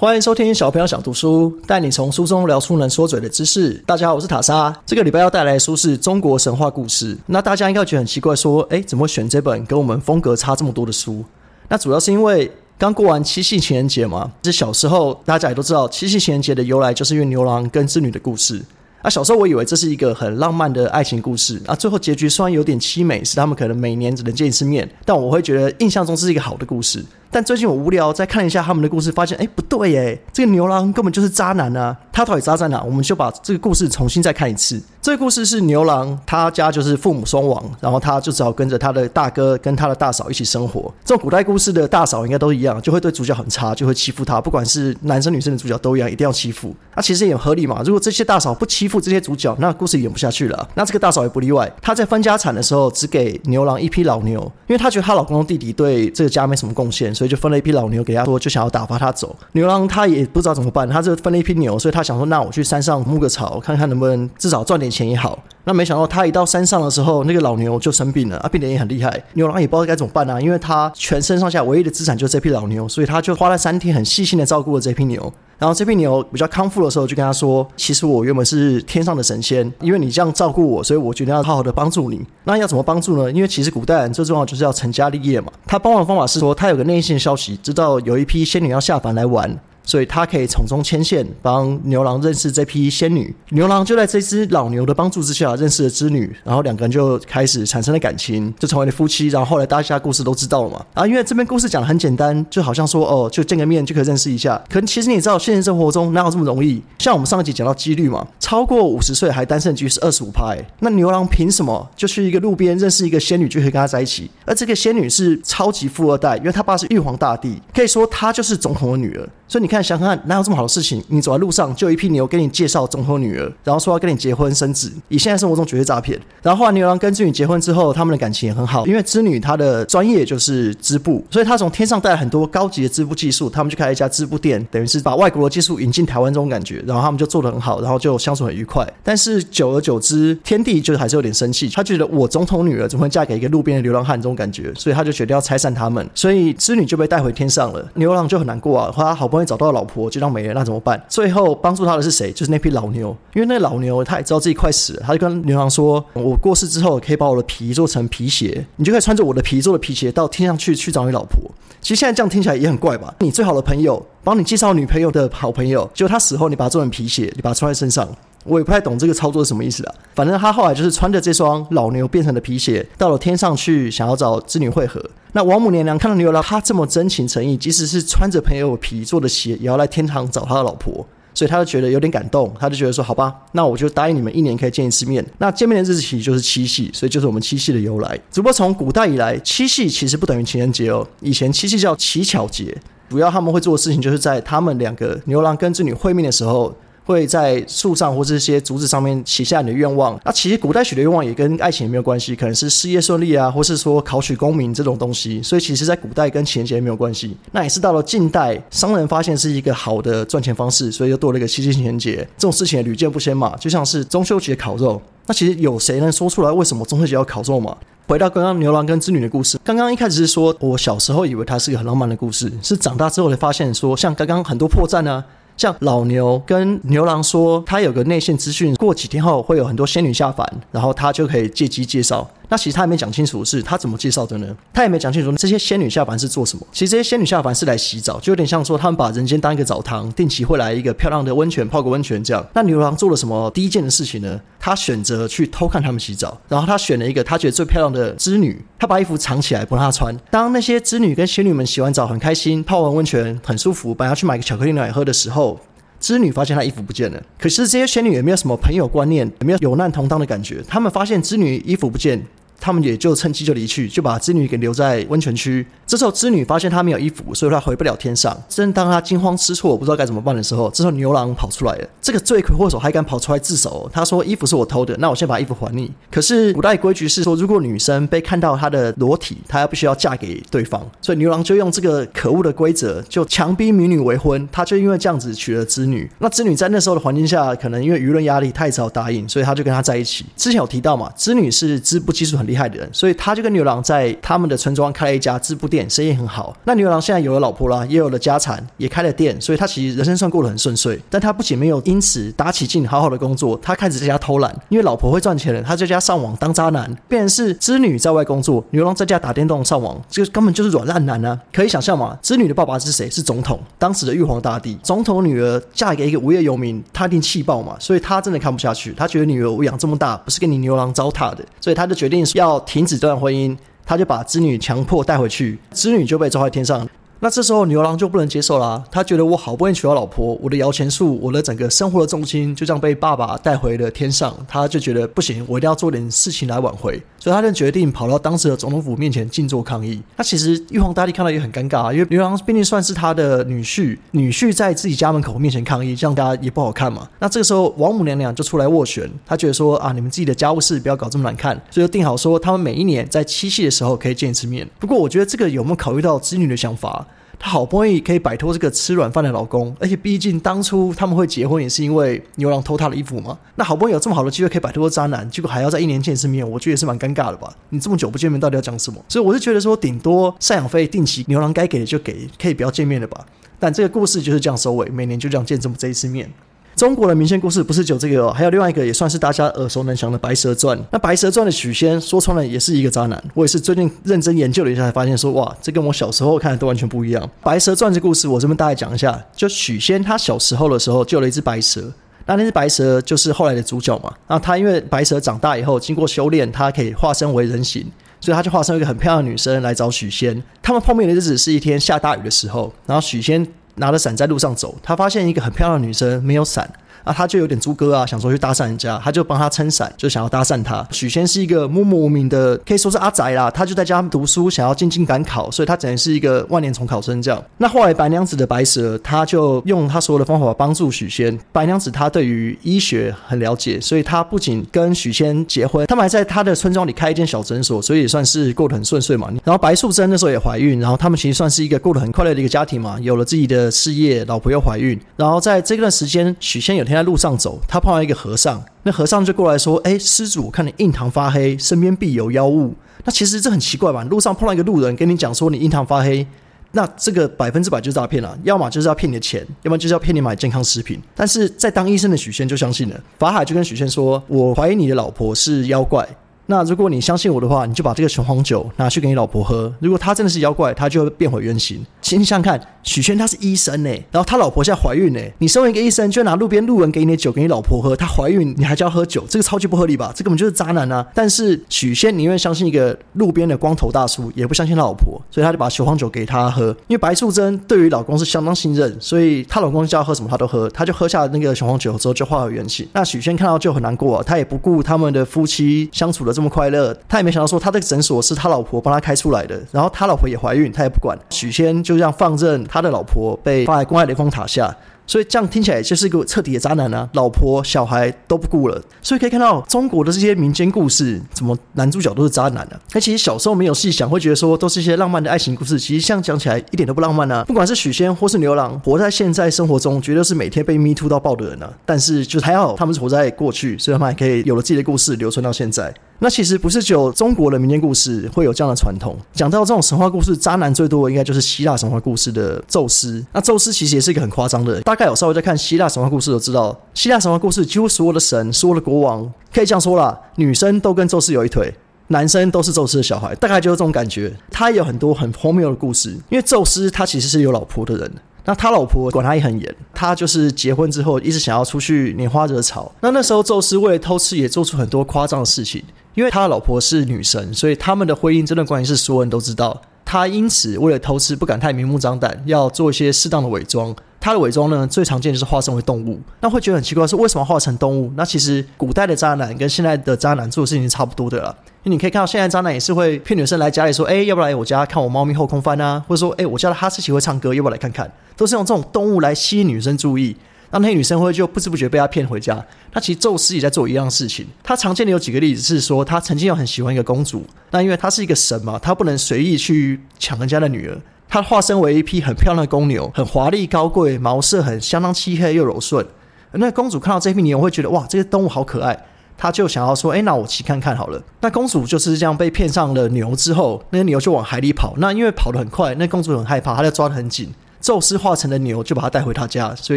欢迎收听小朋友想读书，带你从书中聊出能说嘴的知识。大家好，我是塔莎。这个礼拜要带来的书是中国神话故事。那大家应该觉得很奇怪，说，哎，怎么会选这本跟我们风格差这么多的书？那主要是因为刚过完七夕情人节嘛。这小时候大家也都知道，七夕情人节的由来就是因为牛郎跟织女的故事。啊，小时候我以为这是一个很浪漫的爱情故事。啊，最后结局虽然有点凄美，是他们可能每年只能见一次面，但我会觉得印象中是一个好的故事。但最近我无聊，再看一下他们的故事，发现哎不对耶，这个牛郎根本就是渣男啊！他到底渣在哪？我们就把这个故事重新再看一次。这个故事是牛郎，他家就是父母双亡，然后他就只好跟着他的大哥跟他的大嫂一起生活。这种古代故事的大嫂应该都一样，就会对主角很差，就会欺负他，不管是男生女生的主角都一样，一定要欺负。那其实也合理嘛。如果这些大嫂不欺负这些主角，那故事演不下去了。那这个大嫂也不例外，她在分家产的时候只给牛郎一匹老牛，因为她觉得她老公弟弟对这个家没什么贡献，所以就分了一批老牛。给他说，就想要打发他走。牛郎他也不知道怎么办，他就分了一批牛，所以他想说，那我去山上牧个草，看看能不能至少赚点钱也好。那没想到他一到山上的时候，那个老牛就生病了，啊，病得也很厉害。牛郎也不知道该怎么办啊，因为他全身上下唯一的资产就是这批老牛，所以他就花了三天很细心的照顾了这批牛。然后这批牛比较康复的时候，就跟他说：“其实我原本是天上的神仙，因为你这样照顾我，所以我决定要好好的帮助你。那要怎么帮助呢？因为其实古代人最重要就是要成家立业嘛。他帮忙的方法是说，他有个内线消息，知道有一批仙女要下凡来玩。”所以他可以从中牵线，帮牛郎认识这批仙女。牛郎就在这只老牛的帮助之下认识了织女，然后两个人就开始产生了感情，就成为了夫妻。然后后来大家故事都知道了嘛。啊，因为这边故事讲的很简单，就好像说哦，就见个面就可以认识一下。可能其实你知道，现实生活中哪有这么容易？像我们上一集讲到几率嘛，超过五十岁还单身的几率是二十五派。那牛郎凭什么就去一个路边认识一个仙女就可以跟他在一起？而这个仙女是超级富二代，因为他爸是玉皇大帝，可以说他就是总统的女儿。所以你看，想想看，哪有这么好的事情？你走在路上，就有一批牛给你介绍总统女儿，然后说要跟你结婚生子。以现在生活中绝对诈骗。然后后来牛郎跟织女结婚之后，他们的感情也很好，因为织女她的专业就是织布，所以她从天上带了很多高级的织布技术，他们就开了一家织布店，等于是把外国的技术引进台湾这种感觉。然后他们就做得很好，然后就相处很愉快。但是久而久之，天帝就还是有点生气，他觉得我总统女儿怎么会嫁给一个路边的流浪汉这种感觉，所以他就决定要拆散他们。所以织女就被带回天上了，牛郎就很难过啊，他好不容易找到老婆，就当没了，那怎么办？最后帮助他的是谁？就是那匹老牛，因为那老牛他也知道自己快死了，他就跟牛郎说：“我过世之后，可以把我的皮做成皮鞋，你就可以穿着我的皮做的皮鞋到天上去去找你老婆。”其实现在这样听起来也很怪吧？你最好的朋友帮你介绍女朋友的好朋友，就他死后你把它做成皮鞋，你把它穿在身上。我也不太懂这个操作是什么意思啊。反正他后来就是穿着这双老牛变成的皮鞋，到了天上去，想要找织女会合。那王母娘娘看到牛郎他这么真情诚意，即使是穿着朋友皮做的鞋，也要来天堂找他的老婆，所以他就觉得有点感动。他就觉得说：“好吧，那我就答应你们，一年可以见一次面。那见面的日子起就是七夕，所以就是我们七夕的由来。只不过从古代以来，七夕其实不等于情人节哦。以前七夕叫乞巧节，主要他们会做的事情就是在他们两个牛郎跟织女会面的时候。会在树上或这些竹子上面写下你的愿望。那其实古代许的愿望也跟爱情也没有关系，可能是事业顺利啊，或是说考取功名这种东西。所以其实，在古代跟情人节没有关系。那也是到了近代，商人发现是一个好的赚钱方式，所以又多了一个七夕情人节。这种事情也屡见不鲜嘛。就像是中秋节烤肉，那其实有谁能说出来为什么中秋节要烤肉嘛？回到刚刚牛郎跟织女的故事，刚刚一开始是说我小时候以为它是一个很浪漫的故事，是长大之后才发现说，像刚刚很多破绽呢。像老牛跟牛郎说，他有个内线资讯，过几天后会有很多仙女下凡，然后他就可以借机介绍。那其实他也没讲清楚是他怎么介绍的呢？他也没讲清楚这些仙女下凡是做什么。其实这些仙女下凡是来洗澡，就有点像说他们把人间当一个澡堂，定期会来一个漂亮的温泉泡个温泉这样。那牛郎做了什么第一件的事情呢？他选择去偷看他们洗澡，然后他选了一个他觉得最漂亮的织女，他把衣服藏起来不让她穿。当那些织女跟仙女们洗完澡很开心，泡完温泉很舒服，本来要去买个巧克力奶喝的时候。织女发现她衣服不见了，可是这些仙女也没有什么朋友观念，也没有有难同当的感觉。他们发现织女衣服不见。他们也就趁机就离去，就把织女给留在温泉区。这时候织女发现她没有衣服，所以她回不了天上。正当她惊慌失措，不知道该怎么办的时候，这时候牛郎跑出来了。这个罪魁祸首还敢跑出来自首？他说：“衣服是我偷的，那我先把衣服还你。”可是古代规矩是说，如果女生被看到她的裸体，她要必须要嫁给对方。所以牛郎就用这个可恶的规则，就强逼民女为婚。他就因为这样子娶了织女。那织女在那时候的环境下，可能因为舆论压力，她也只好答应，所以他就跟她在一起。之前有提到嘛，织女是织布技术很。厉害的人，所以他就跟牛郎在他们的村庄开了一家织布店，生意很好。那牛郎现在有了老婆啦，也有了家产，也开了店，所以他其实人生算过得很顺遂。但他不仅没有因此打起劲好好的工作，他开始在家偷懒，因为老婆会赚钱了，他在家上网当渣男，变成是织女在外工作，牛郎在家打电动上网，这个根本就是软烂男啊！可以想象嘛，织女的爸爸是谁？是总统，当时的玉皇大帝。总统女儿嫁给一个无业游民，他一定气爆嘛，所以他真的看不下去，他觉得女儿我养这么大不是跟你牛郎糟蹋的，所以他就决定要停止这段婚姻，他就把织女强迫带回去，织女就被抓在天上。那这时候牛郎就不能接受啦，他觉得我好不容易娶到老婆，我的摇钱树，我的整个生活的重心就这样被爸爸带回了天上，他就觉得不行，我一定要做点事情来挽回，所以他就决定跑到当时的总统府面前静坐抗议。那其实玉皇大帝看到也很尴尬，啊因为牛郎毕竟算是他的女婿，女婿在自己家门口面前抗议，这样大家也不好看嘛。那这个时候王母娘娘就出来斡旋，她觉得说啊，你们自己的家务事不要搞这么难看，所以就定好说他们每一年在七夕的时候可以见一次面。不过我觉得这个有没有考虑到织女的想法？她好不容易可以摆脱这个吃软饭的老公，而且毕竟当初他们会结婚也是因为牛郎偷她的衣服嘛。那好不容易有这么好的机会可以摆脱渣男，结果还要在一年见一次面，我觉得也是蛮尴尬的吧？你这么久不见面，到底要讲什么？所以我是觉得说，顶多赡养费定期牛郎该给的就给，可以不要见面了吧？但这个故事就是这样收尾，每年就这样见这么这一次面。中国的民间故事不是只有这个哦，还有另外一个也算是大家耳熟能详的《白蛇传》。那《白蛇传》的许仙说穿了也是一个渣男，我也是最近认真研究了一下，才发现说哇，这跟我小时候看的都完全不一样。《白蛇传》这故事我这边大概讲一下，就许仙他小时候的时候救了一只白蛇，那那只白蛇就是后来的主角嘛。那他因为白蛇长大以后经过修炼，他可以化身为人形，所以他就化身一个很漂亮的女生来找许仙。他们碰面的日子是一天下大雨的时候，然后许仙。拿着伞在路上走，他发现一个很漂亮的女生没有伞，啊，他就有点猪哥啊，想说去搭讪人家，他就帮他撑伞，就想要搭讪他。许仙是一个默默无名的，可以说是阿宅啦，他就在家读书，想要进京赶考，所以他只能是一个万年重考生这样。那后来白娘子的白蛇，他就用他所有的方法帮助许仙。白娘子她对于医学很了解，所以她不仅跟许仙结婚，他们还在他的村庄里开一间小诊所，所以也算是过得很顺遂嘛。然后白素贞那时候也怀孕，然后他们其实算是一个过得很快乐的一个家庭嘛，有了自己的事业，老婆又怀孕。然后在这段时间，许仙有天在路上走，他碰到一个和尚，那和尚就过来说：“哎，施主，看你印堂发黑，身边必有妖物。”那其实这很奇怪吧？路上碰到一个路人跟你讲说你印堂发黑，那这个百分之百就是诈骗了，要么就是要骗你的钱，要么就是要骗你买健康食品。但是在当医生的许仙就相信了，法海就跟许仙说：“我怀疑你的老婆是妖怪。”那如果你相信我的话，你就把这个雄黄酒拿去给你老婆喝。如果她真的是妖怪，她就会变回原形。请你想想看，许仙他是医生呢，然后他老婆现在怀孕呢，你身为一个医生，就拿路边路人给你的酒给你老婆喝，她怀孕你还叫喝酒，这个超级不合理吧？这根本就是渣男啊！但是许仙宁愿相信一个路边的光头大叔，也不相信他老婆，所以他就把雄黄酒给他喝。因为白素贞对于老公是相当信任，所以她老公叫她喝什么她都喝，她就喝下那个雄黄酒之后就化为原形。那许仙看到就很难过，啊他也不顾他们的夫妻相处的这么快乐，他也没想到说他这个诊所是他老婆帮他开出来的，然后他老婆也怀孕，他也不管。许仙就这样放任他。的老婆被放在公爱雷峰塔下，所以这样听起来就是一个彻底的渣男啊！老婆、小孩都不顾了，所以可以看到中国的这些民间故事，怎么男主角都是渣男呢？他其实小时候没有细想，会觉得说都是一些浪漫的爱情故事，其实像讲起来一点都不浪漫啊！不管是许仙或是牛郎，活在现在生活中，绝对是每天被 me too 到爆的人啊！但是就还好，他们是活在过去，所以他们还可以有了自己的故事，留存到现在。那其实不是只有中国的民间故事会有这样的传统。讲到这种神话故事，渣男最多的应该就是希腊神话故事的宙斯。那宙斯其实也是一个很夸张的，大大概有稍微在看希腊神话故事都知道，希腊神话故事几乎所有的神、所有的国王，可以这样说啦，女生都跟宙斯有一腿，男生都是宙斯的小孩，大概就是这种感觉。他有很多很荒谬的故事，因为宙斯他其实是有老婆的人。那他老婆管他也很严，他就是结婚之后一直想要出去拈花惹草。那那时候宙斯为了偷吃，也做出很多夸张的事情。因为他的老婆是女神，所以他们的婚姻这段关系是所有人都知道。他因此为了偷吃，不敢太明目张胆，要做一些适当的伪装。他的伪装呢，最常见就是化身为动物。那会觉得很奇怪，是为什么化成动物？那其实古代的渣男跟现在的渣男做的事情是差不多的了。因为你可以看到，现在渣男也是会骗女生来家里说：“哎，要不要来我家看我猫咪后空翻啊？”或者说：“哎，我家的哈士奇会唱歌，要不要来看看？”都是用这种动物来吸引女生注意。让那些女生会就不知不觉被他骗回家。那其实宙斯也在做一样事情。他常见的有几个例子是说，他曾经有很喜欢一个公主，那因为他是一个神嘛，他不能随意去抢人家的女儿。它化身为一匹很漂亮的公牛，很华丽高贵，毛色很相当漆黑又柔顺。那公主看到这匹牛会觉得哇，这个动物好可爱。她就想要说，哎，那我骑看看好了。那公主就是这样被骗上了牛之后，那个牛就往海里跑。那因为跑得很快，那公主很害怕，她就抓得很紧。宙斯化成的牛就把他带回他家，所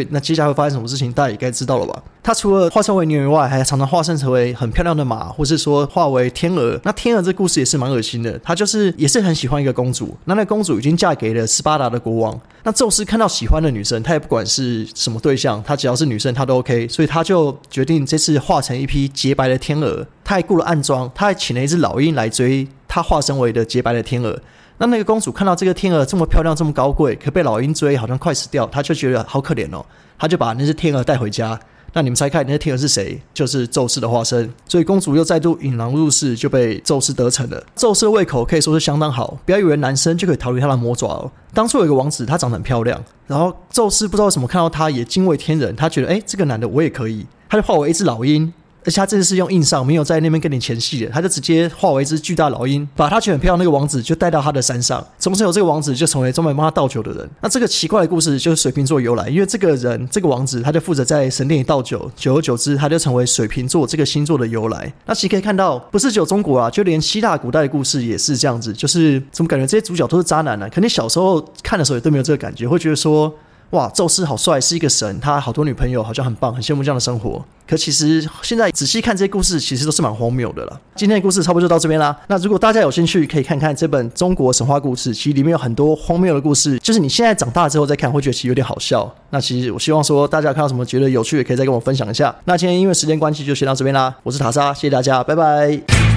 以那接下来会发生什么事情，大家也该知道了吧？他除了化身为牛以外，还常常化身成为很漂亮的马，或是说化为天鹅。那天鹅这故事也是蛮恶心的，他就是也是很喜欢一个公主，那那公主已经嫁给了斯巴达的国王。那宙斯看到喜欢的女生，他也不管是什么对象，他只要是女生他都 OK，所以他就决定这次化成一匹洁白的天鹅。他还雇了暗装，他还请了一只老鹰来追他化身为的洁白的天鹅。那那个公主看到这个天鹅这么漂亮、这么高贵，可被老鹰追，好像快死掉，她就觉得好可怜哦。她就把那只天鹅带回家。那你们猜看，那只天鹅是谁？就是宙斯的化身。所以公主又再度引狼入室，就被宙斯得逞了。宙斯的胃口可以说是相当好，不要以为男生就可以逃离他的魔爪哦。当初有一个王子，他长得很漂亮，然后宙斯不知道为什么看到他也惊为天人，他觉得哎，这个男的我也可以，他就化为一只老鹰。而且他这次是用硬上，没有在那边跟你前戏的，他就直接化为一只巨大老鹰，把他觉得很漂亮那个王子就带到他的山上。从此有这个王子就成为专门帮他倒酒的人。那这个奇怪的故事就是水瓶座由来，因为这个人这个王子他就负责在神殿里倒酒，久而久之他就成为水瓶座这个星座的由来。那其实可以看到，不是只有中国啊，就连希腊古代的故事也是这样子，就是怎么感觉这些主角都是渣男呢？肯定小时候看的时候也都没有这个感觉，会觉得说。哇，宙斯好帅，是一个神，他好多女朋友，好像很棒，很羡慕这样的生活。可其实现在仔细看这些故事，其实都是蛮荒谬的了。今天的故事差不多就到这边啦。那如果大家有兴趣，可以看看这本中国神话故事，其实里面有很多荒谬的故事，就是你现在长大之后再看，会觉得其实有点好笑。那其实我希望说，大家看到什么觉得有趣，也可以再跟我分享一下。那今天因为时间关系，就先到这边啦。我是塔莎，谢谢大家，拜拜。